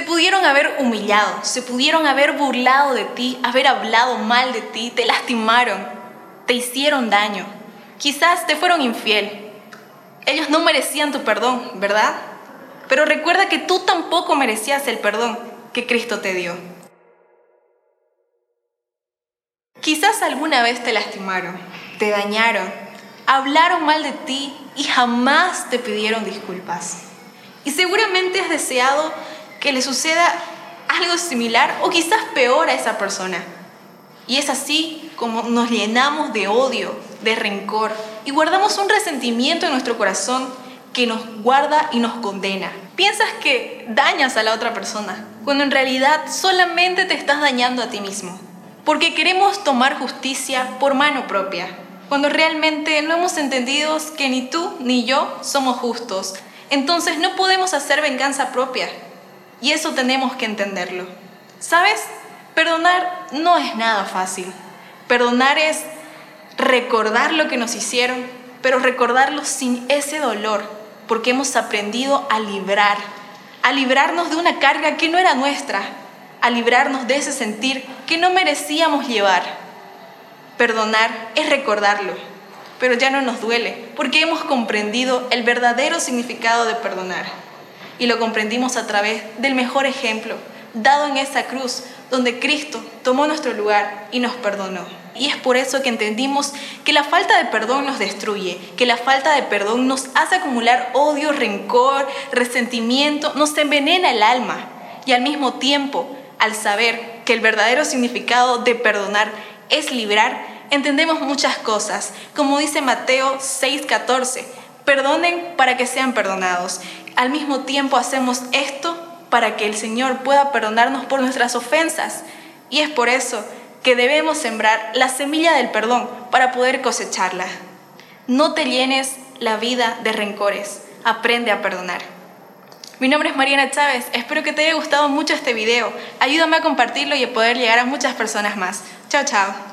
Te pudieron haber humillado, se pudieron haber burlado de ti, haber hablado mal de ti, te lastimaron, te hicieron daño. Quizás te fueron infiel. Ellos no merecían tu perdón, ¿verdad? Pero recuerda que tú tampoco merecías el perdón que Cristo te dio. Quizás alguna vez te lastimaron, te dañaron, hablaron mal de ti y jamás te pidieron disculpas. Y seguramente has deseado que le suceda algo similar o quizás peor a esa persona. Y es así como nos llenamos de odio, de rencor y guardamos un resentimiento en nuestro corazón que nos guarda y nos condena. Piensas que dañas a la otra persona, cuando en realidad solamente te estás dañando a ti mismo. Porque queremos tomar justicia por mano propia, cuando realmente no hemos entendido que ni tú ni yo somos justos. Entonces no podemos hacer venganza propia, y eso tenemos que entenderlo. ¿Sabes? Perdonar no es nada fácil. Perdonar es recordar lo que nos hicieron, pero recordarlo sin ese dolor, porque hemos aprendido a librar, a librarnos de una carga que no era nuestra, a librarnos de ese sentir que no merecíamos llevar. Perdonar es recordarlo, pero ya no nos duele, porque hemos comprendido el verdadero significado de perdonar y lo comprendimos a través del mejor ejemplo dado en esa cruz donde Cristo tomó nuestro lugar y nos perdonó. Y es por eso que entendimos que la falta de perdón nos destruye, que la falta de perdón nos hace acumular odio, rencor, resentimiento, nos envenena el alma. Y al mismo tiempo, al saber que el verdadero significado de perdonar es librar, entendemos muchas cosas. Como dice Mateo 6:14, perdonen para que sean perdonados al mismo tiempo hacemos esto para que el Señor pueda perdonarnos por nuestras ofensas. Y es por eso que debemos sembrar la semilla del perdón para poder cosecharla. No te llenes la vida de rencores, aprende a perdonar. Mi nombre es Mariana Chávez, espero que te haya gustado mucho este video. Ayúdame a compartirlo y a poder llegar a muchas personas más. Chao, chao.